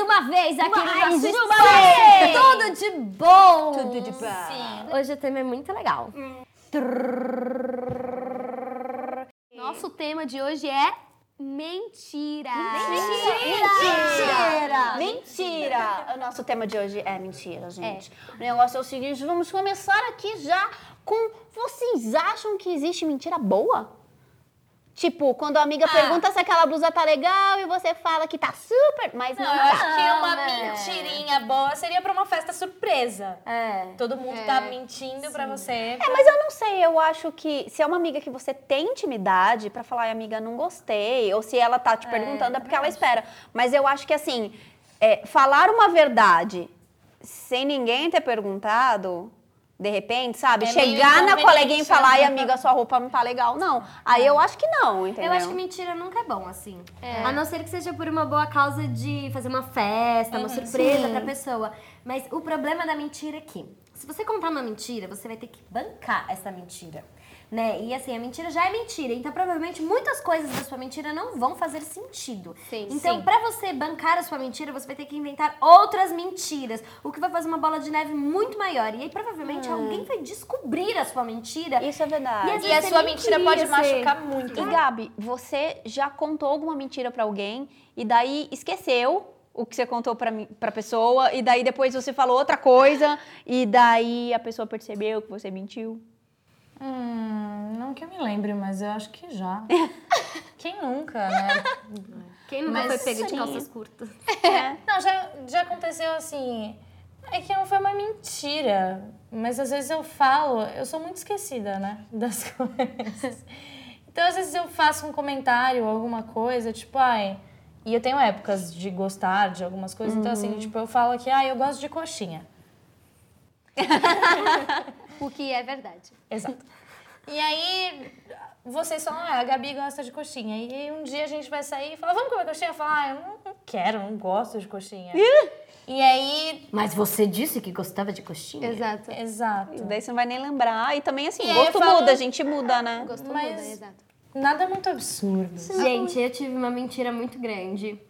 uma vez aqui Mais no nosso uma vez. Tudo de bom. Tudo de bom. Sim. Hoje o tema é muito legal. Nosso tema de hoje é mentira. Mentira! Mentira! O nosso tema de hoje é mentira, gente. O negócio é o seguinte, vamos começar aqui já com... Vocês acham que existe mentira boa? Tipo, quando a amiga pergunta se aquela blusa tá legal e você fala que tá super, mas não, Não, eu tá. acho que uma né? mentirinha boa seria pra uma festa surpresa. É. Todo mundo tá mentindo pra você. É, mas eu não sei, eu acho que se é uma amiga que você tem intimidade pra falar, "Ai, amiga, não gostei, ou se ela tá te perguntando é porque ela espera. Mas eu acho que assim, é, falar uma verdade sem ninguém ter perguntado, de repente, sabe? É Chegar na coleguinha e inconveniente, falar, ai, né? amiga, sua roupa não tá legal. Não. Aí eu acho que não, entendeu? Eu acho que mentira nunca é bom, assim. A não ser que seja por uma boa causa de fazer uma festa, uma surpresa pra pessoa. Mas o problema da mentira é que, se você contar uma mentira, você vai ter que bancar essa mentira. Né? E assim, a mentira já é mentira. Então, provavelmente, muitas coisas da sua mentira não vão fazer sentido. Sim, então, sim. pra você bancar a sua mentira, você vai ter que inventar outras mentiras. O que vai fazer uma bola de neve muito maior. E aí, provavelmente, alguém vai descobrir a sua mentira. Isso é verdade. E E a sua mentira pode ser. machucar muito. E Gabi, você já contou alguma mentira pra alguém e daí esqueceu o que você contou pra, mim- pra pessoa e daí depois você falou outra coisa e daí a pessoa percebeu que você mentiu? Hum, não que eu me lembre, mas eu acho que já. Quem nunca, né? Quem nunca Mas foi pego de calças curtas? Não, já, já aconteceu assim. É que não foi uma mentira, mas às vezes eu falo, eu sou muito esquecida, né? Das coisas. Então, às vezes eu faço um comentário, alguma coisa, tipo, ai. E eu tenho épocas de gostar de algumas coisas, então, assim, tipo, eu falo que, ai, eu gosto de coxinha. O que é verdade. Exato. E aí, vocês falam, ah, a Gabi gosta de coxinha. E aí, um dia a gente vai sair e fala, vamos comer coxinha? Eu falo, ah, eu não, não quero, não gosto de coxinha. e aí, Mas você disse que gostava de coxinha? Exato. exato. E daí você não vai nem lembrar. E também assim, E gosto falo- muda, a gente muda, né? Gostou Mas- muda, exato. Nada muito absurdo. Gente, eu tive uma mentira muito grande.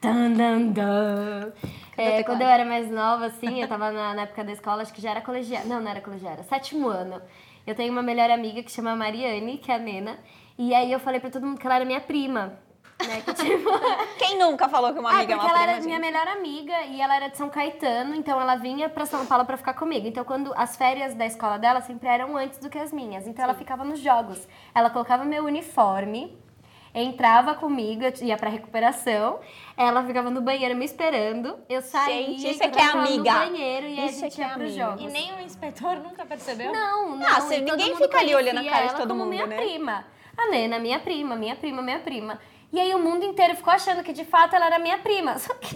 Tan, dan, dan. É, quando eu era mais nova, assim, eu tava na, na época da escola, acho que já era colegial. Não, não era colegial, era sétimo ano. Eu tenho uma melhor amiga que chama Mariane, que é a Nena. E aí eu falei pra todo mundo que ela era minha prima. Né? Que, tipo, Quem nunca falou que uma Ah, amiga é porque uma ela prima, era gente? minha melhor amiga e ela era de São Caetano, então ela vinha pra São Paulo pra ficar comigo. Então, quando as férias da escola dela sempre eram antes do que as minhas. Então, ela ficava nos jogos. Ela colocava meu uniforme, entrava comigo, eu ia pra recuperação. Ela ficava no banheiro me esperando. Eu saía Gente, isso e é que é amiga. no banheiro e aí Isso a é gente é ia pros jogos. E nem o inspetor nunca percebeu? Não, não. Ah, e todo ninguém fica ali olhando a cara de todo como mundo, minha né? prima. A Nena, minha prima, minha prima, minha prima. E aí o mundo inteiro ficou achando que de fato ela era minha prima. Só que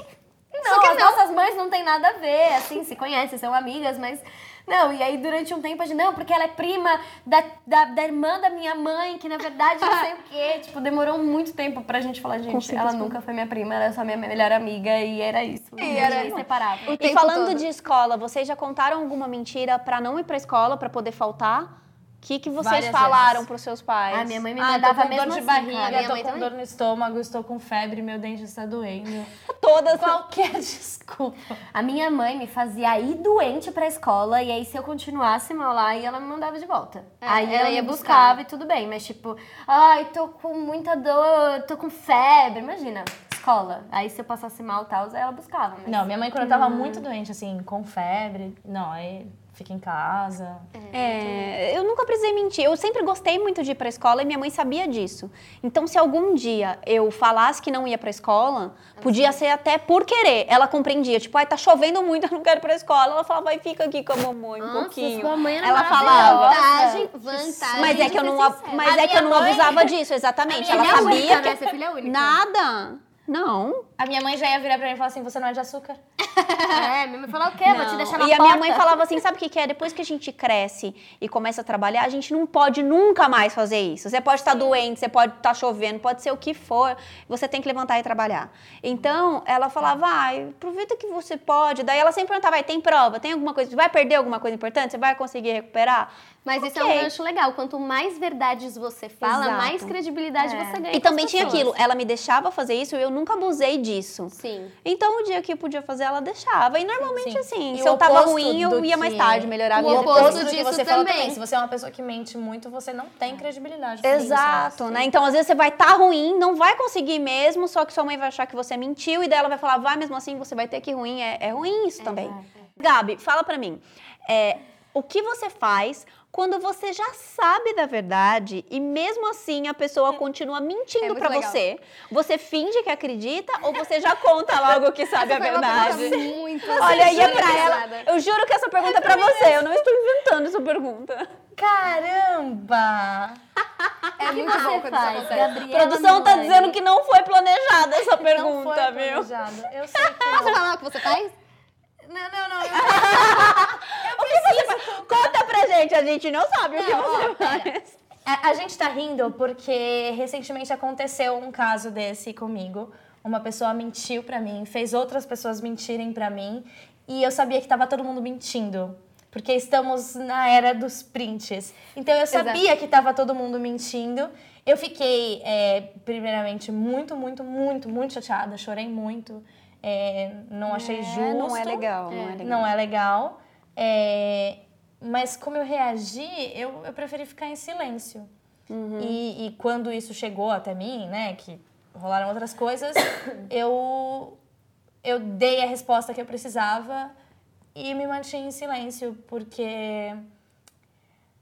não, que as não. nossas mães não tem nada a ver, assim, se conhecem, são amigas, mas não. E aí durante um tempo a gente, não, porque ela é prima da, da, da irmã da minha mãe, que na verdade não sei o quê. Tipo, demorou muito tempo pra gente falar, gente, ela responder. nunca foi minha prima, ela é só minha melhor amiga e era isso. E era. O E falando todo. de escola, vocês já contaram alguma mentira pra não ir pra escola, pra poder faltar? O que, que vocês Várias falaram vezes. pros seus pais? A minha mãe me Ah, tô mandava com mesmo dor de assim, barriga, cara. minha tô com também. dor no estômago, estou com febre, meu dente está doendo. Todas. Qualquer desculpa. A minha mãe me fazia ir doente pra escola e aí se eu continuasse mal lá, ela me mandava de volta. É, aí ela ia ia buscar. buscava e tudo bem, mas tipo, ai, tô com muita dor, tô com febre, imagina, escola. Aí se eu passasse mal e tal, aí ela buscava. Mas... Não, minha mãe quando eu tava muito doente, assim, com febre, não, aí fica em casa. É, eu nunca precisei mentir. Eu sempre gostei muito de ir pra escola e minha mãe sabia disso. Então, se algum dia eu falasse que não ia pra escola, podia ser até por querer. Ela compreendia. Tipo, ai, tá chovendo muito, eu não quero ir pra escola. Ela falava, vai, fica aqui com a mamãe um Nossa, pouquinho. sua mãe era Ela falava. Vantagem, vantagem. Mas é que eu não, mas A é que eu não mãe- avisava disso, exatamente. Ela Filha sabia única, que né? Você é filha única. nada. Não. A minha mãe já ia virar pra mim e falar assim, você não é de açúcar? É, minha mãe falou o quê? Vou te deixar na E a porta. minha mãe falava assim, sabe o que, que é? Depois que a gente cresce e começa a trabalhar, a gente não pode nunca mais fazer isso. Você pode estar doente, você pode estar chovendo, pode ser o que for, você tem que levantar e trabalhar. Então, ela falava, ai, aproveita que você pode. Daí ela sempre perguntava, vai, tem prova, tem alguma coisa, vai perder alguma coisa importante? Você vai conseguir recuperar? Mas isso é um gancho legal. Quanto mais verdades você fala, Exato. mais credibilidade É. você ganha. E também tinha pessoas. aquilo, ela me deixava fazer isso e eu nunca abusei disso. Disso. Sim. Então, o dia que podia fazer, ela deixava. E normalmente, Sim. assim, E se eu tava ruim, eu ia mais que- tarde, melhorava. O depois. oposto do que disso você também. também. Se você é uma pessoa que mente muito, você não tem credibilidade. Exato, né? Então, às vezes você vai estar ruim, não vai conseguir mesmo, só que sua mãe vai achar que você mentiu e daí ela vai falar, vai mesmo assim, você vai ter que ir ruim. É, é ruim isso também. Gabi, fala pra mim. é, o que você faz quando você já sabe da verdade e mesmo assim a pessoa continua É mentindo pra legal. você? Você finge que acredita ou você já conta logo que sabe a Foi uma verdade? pergunta muito Olha, aí é pra ela. Eu juro que essa pergunta é pra você. Eu não estou inventando essa pergunta. Caramba! É muito bom quando isso faz, acontece. A Gabriela produção tá dizendo que não foi planejada essa Não foi pergunta, viu? planejado. Eu sei que Posso não. falar o que você faz? Não, não, não. Eu... O que você faz? Conta pra gente, a gente não sabe o que Não, você ó, faz. A, a gente tá rindo porque recentemente aconteceu um caso desse comigo. Uma pessoa mentiu pra mim, fez outras pessoas mentirem pra mim e eu sabia que tava todo mundo mentindo. Porque estamos na era dos prints. Então eu sabia que tava todo mundo mentindo. Eu fiquei, é, primeiramente, muito, muito, muito, muito chateada. Chorei muito. É, não achei justo. não é legal, não é legal. Não é legal. É, mas como eu reagi, eu, eu preferi ficar em silêncio. Uhum. E, e quando isso chegou até mim, né, que rolaram outras coisas, eu, eu dei a resposta que eu precisava e me mantinha em silêncio, porque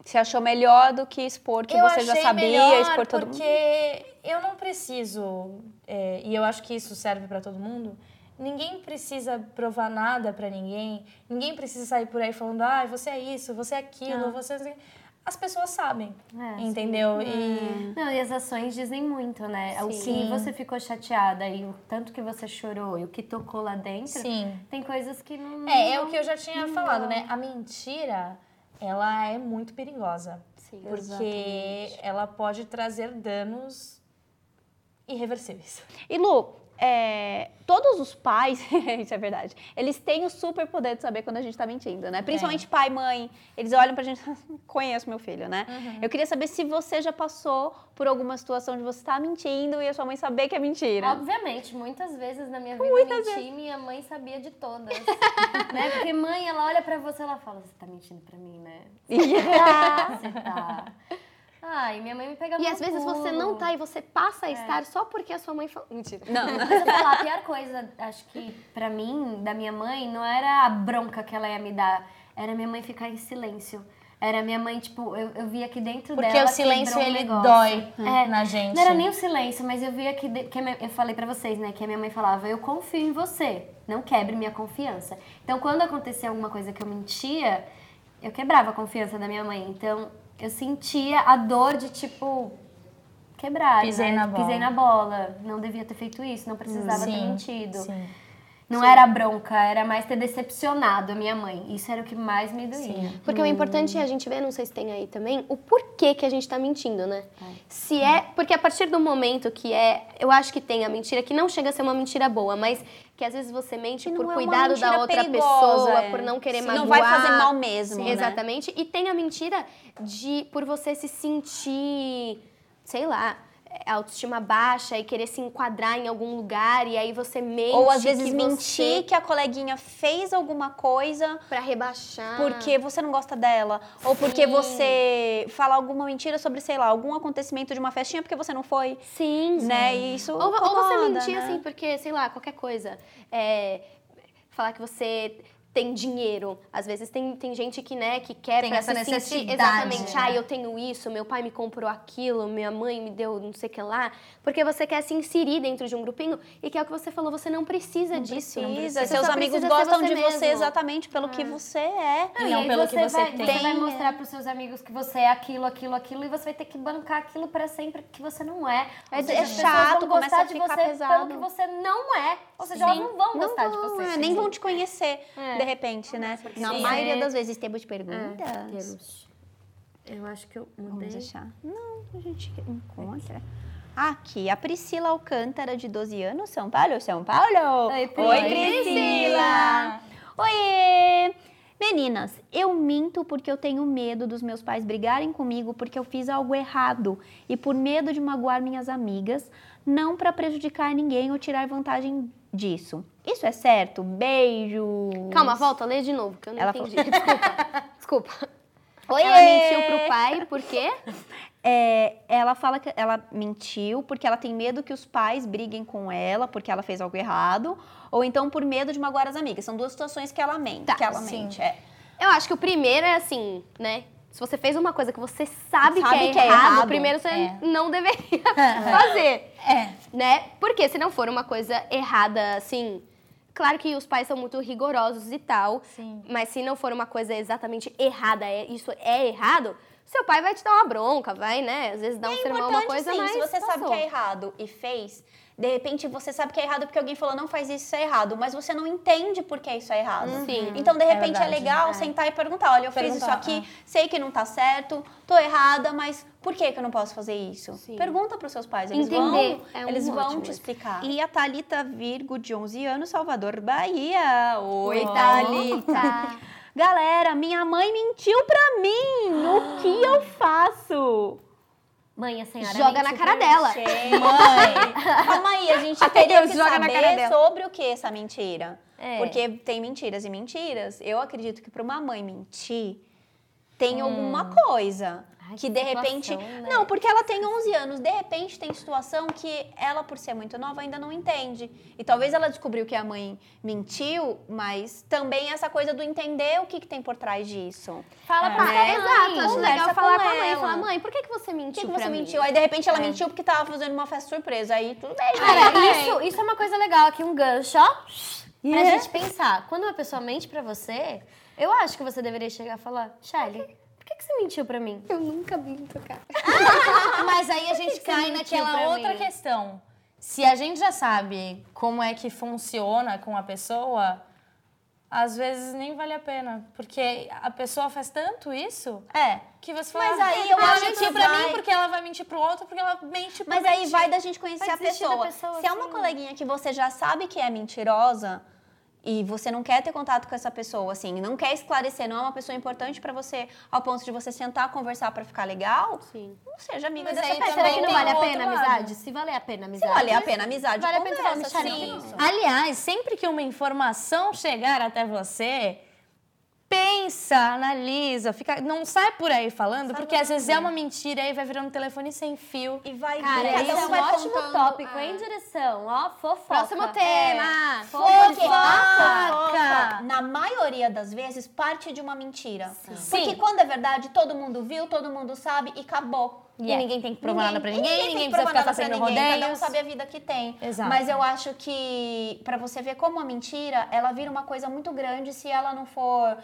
Você achou melhor do que expor que eu você já sabia, expor todo mundo? porque eu não preciso, é, e eu acho que isso serve para todo mundo, ninguém precisa provar nada para ninguém, ninguém precisa sair por aí falando, ah, você é isso, você é aquilo, você... é As pessoas sabem, É, entendeu? E... Não, e as ações dizem muito, né? O que Sim. você ficou chateada e o tanto que você chorou e o que tocou lá dentro, Sim. tem coisas que não. É, é não- o que eu já tinha falado, né? A mentira, ela é muito perigosa. Sim. Porque ela pode trazer danos irreversíveis. E Lu, é, todos os pais, isso é verdade, eles têm o super poder de saber quando a gente tá mentindo, né? Principalmente pai, mãe, eles olham pra gente, conheço meu filho, né? Eu queria saber se você já passou por alguma situação de você estar mentindo e a sua mãe saber que é mentira. Obviamente, muitas vezes na minha vida eu menti, minha mãe sabia de todas. né? Porque mãe, ela olha pra você e ela fala, você tá mentindo pra mim, né? Você tá. Ai, minha mãe me pegava E às vezes você pulo. não tá e você passa a estar só porque a sua mãe falou. Mentira. Não, Mas eu falar, a pior coisa, acho que pra mim, da minha mãe, não era a bronca que ela ia me dar, era minha mãe ficar em silêncio. Era minha mãe, tipo, eu, eu via que dentro Porque dela o silêncio, um ele negócio. dói É, na gente. Não era nem o silêncio, mas eu via que, de- que minha- eu falei pra vocês, né, que a minha mãe falava, eu confio em você, não quebre minha confiança. Então, quando acontecia alguma coisa que eu mentia, eu quebrava a confiança da minha mãe. Então, eu sentia a dor de, tipo, quebrar, Pisei né? na bola. Pisei na bola, não devia ter feito isso, não precisava ter Sim, mentido. sim. Não era bronca, era mais ter decepcionado a minha mãe. Isso era o que mais me doía. Porque o importante é a gente ver, não sei se tem aí também, o porquê que a gente tá mentindo, né? Se é. Porque a partir do momento que é. Eu acho que tem a mentira, que não chega a ser uma mentira boa, mas que às vezes você mente por é cuidado da outra perigosa, pessoa, é. por não querer Sim, magoar. não vai fazer mal mesmo, né? Exatamente. E tem a mentira de por você se sentir, sei lá. Autoestima baixa e querer se enquadrar em algum lugar, e aí você mente. Ou às vezes que mentir você- que a coleguinha fez alguma coisa Pra rebaixar. porque você não gosta dela. Ou porque Sim. você fala alguma mentira sobre, sei lá, algum acontecimento de uma festinha porque você não foi. Sim. Né? E isso. Ou, ou você incomoda, mentir né? assim, porque, sei lá, qualquer coisa. É, falar que você tem dinheiro. Às vezes tem, tem gente que, né, que quer Tem pra essa se sentir necessidade, exatamente, né? ah, eu tenho isso, meu pai me comprou aquilo, minha mãe me deu não sei o que lá, porque você quer se inserir dentro de um grupinho e que é o que você falou, você não precisa disso. Precisa. Você Seus só amigos precisa gostam de mesmo. você exatamente pelo que você é. Não, E não pelo você que você vai, tem. Você vai mostrar pros seus amigos que você é aquilo, aquilo, aquilo, e você vai ter que bancar aquilo pra sempre que você não é. É- seja, é chato, começa gostar a de ficar você pesado. pelo que você não é. Ou seja, elas não vão Não gostar de vão, você. é, nem vão te conhecer, É. de repente, né? Na Sim. maioria É. das vezes temos perguntas. Temos. Eu acho que eu Vamos mudei. deixar. Não, a gente encontra. Aqui, a Priscila Alcântara, de 12 anos, São Paulo, São Paulo. Oi, Pri. Oi, Oi, Priscila. Oi! Meninas, eu minto porque eu tenho medo dos meus pais brigarem comigo porque eu fiz algo errado e por medo de magoar minhas amigas, não para prejudicar ninguém ou tirar vantagem disso. Isso é certo? Beijo. Calma, volta, lê de novo, que eu não Ela entendi. Desculpa. Desculpa. Oiê! Ela mentiu pro pai, por quê? É, ela fala que ela mentiu porque ela tem medo que os pais briguem com ela porque ela fez algo errado, ou então por medo de magoar as amigas. São duas situações que ela mente. Tá, que ela sim. mente. É. Eu acho que o primeiro é assim, né? Se você fez uma coisa que você sabe, Sabe que, é, que é errado, errado, primeiro você é. não deveria fazer. É. né? Porque se não for uma coisa errada, assim. Claro que os pais são muito rigorosos e tal. Sim. Mas se não for uma coisa exatamente errada, é, isso é errado, seu pai vai te dar uma bronca, vai, né? Às vezes dá um É sermão, uma coisa, sim. mas. Se você sabe passou. que é errado e fez, de repente você sabe que é errado porque alguém falou não faz isso, isso é errado, mas você não entende por que isso é errado. Sim. Então, de É repente, é, verdade, legal é. sentar e perguntar: olha, eu fiz isso Perguntar, aqui, sei que não tá certo, tô errada, mas por que, que eu não posso fazer isso? Sim. Pergunta pros seus pais, eles Entender vão, é um eles vão te explicar. E a Thalita Virgo, de 11 anos, Salvador, Bahia. Oi, Oi. Thalita. Galera, minha mãe mentiu pra mim. O que eu faço? Mãe, a senhora Joga na cara dela. Mãe, calma aí, a gente teria Deus, que joga na cara saber dela. sobre o que essa mentira. É. Porque tem mentiras e mentiras. Eu acredito que para uma mãe mentir, tem alguma coisa. Ai, que que de repente. situação, né? Não, porque ela tem 11 anos. De repente tem situação que ela, por ser muito nova, ainda não entende. E talvez ela descobriu que a mãe mentiu, mas também essa coisa do entender o que, que tem por trás disso. Fala É. pra Ah, ela. exato, acho legal falar com com a mãe. Falar, mãe, por que, que você Por mentiu que, que pra você mim? mentiu? Aí de repente ela mentiu porque tava fazendo uma festa surpresa. Aí tudo bem. Cara, né? isso, isso é uma coisa legal aqui, um gancho, ó. Pra Yeah. gente pensar. Quando uma pessoa mente pra você, eu acho que você deveria chegar e falar, Shelly, por que, que você mentiu pra mim? Eu nunca minto, cara. Mas aí a gente cai naquela pra outra mim? questão. Se a gente já sabe como é que funciona com a pessoa, às vezes nem vale a pena. Porque a pessoa faz tanto isso É. que você fala. Mas aí "Ah, eu ela acho que mentiu pra vai- mim porque ela vai mentir pro outro, porque ela mente pra Mas aí mentir." vai da gente conhecer Vai a pessoa. pessoa, Se é uma assim. coleguinha que você já sabe que é mentirosa e você não quer ter contato com essa pessoa, assim, não quer esclarecer, não é uma pessoa importante pra você, ao ponto de você sentar, conversar pra ficar legal, Sim. não seja amiga Mas dessa pessoa. Será que também não vale a pena lado. amizade? Se valer a pena a Se amizade. valer a pena amizade, Vale a pena isso. Aliás, sempre que uma informação chegar até você, pensa, analisa, fica, não sai por aí falando, porque às vezes é uma mentira e vai virando um telefone sem fio. E vai Cara, esse um é um ótimo contando- tópico, Ah. hein, direção? Ó, fofoca. Próximo tema. Porque Fofoca. fofoca, na maioria das vezes, parte de uma mentira. Sim. Porque quando é verdade, todo mundo viu, todo mundo sabe e acabou. E ninguém tem que provar nada pra ninguém, ninguém, que precisa ficar fazendo ninguém, rodeios. Cada um sabe a vida que tem. Exato. Mas eu acho que, pra você ver como a mentira, ela vira uma coisa muito grande se ela não for...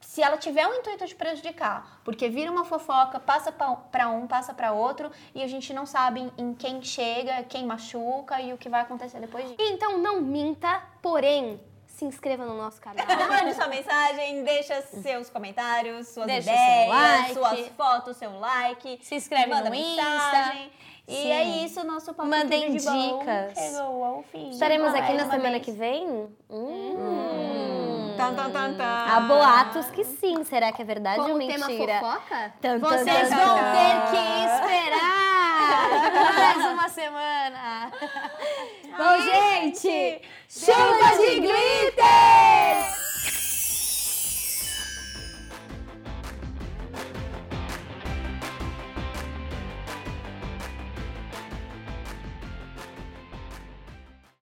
Se ela tiver o intuito de prejudicar, porque vira uma fofoca, passa pa- pra um, passa pra outro, e a gente não sabe em quem chega, quem machuca e o que vai acontecer depois disso. Então não minta, porém, se inscreva no nosso canal. Mande sua mensagem, deixa seus comentários, suas Deixa ideias, like. suas fotos, seu like. Se inscreve manda no mensagem. Insta. E Sim. é isso, nosso papo Mandem de dicas. Chegou ao fim. Estaremos aqui na semana vez. que vem? Hum. Tan, tan, tan, tan. Há boatos que sim. Será que é verdade Como ou tema mentira? fofoca? Tan, Vocês vão ter que esperar mais uma semana! Bom, gente, chuva de glitter!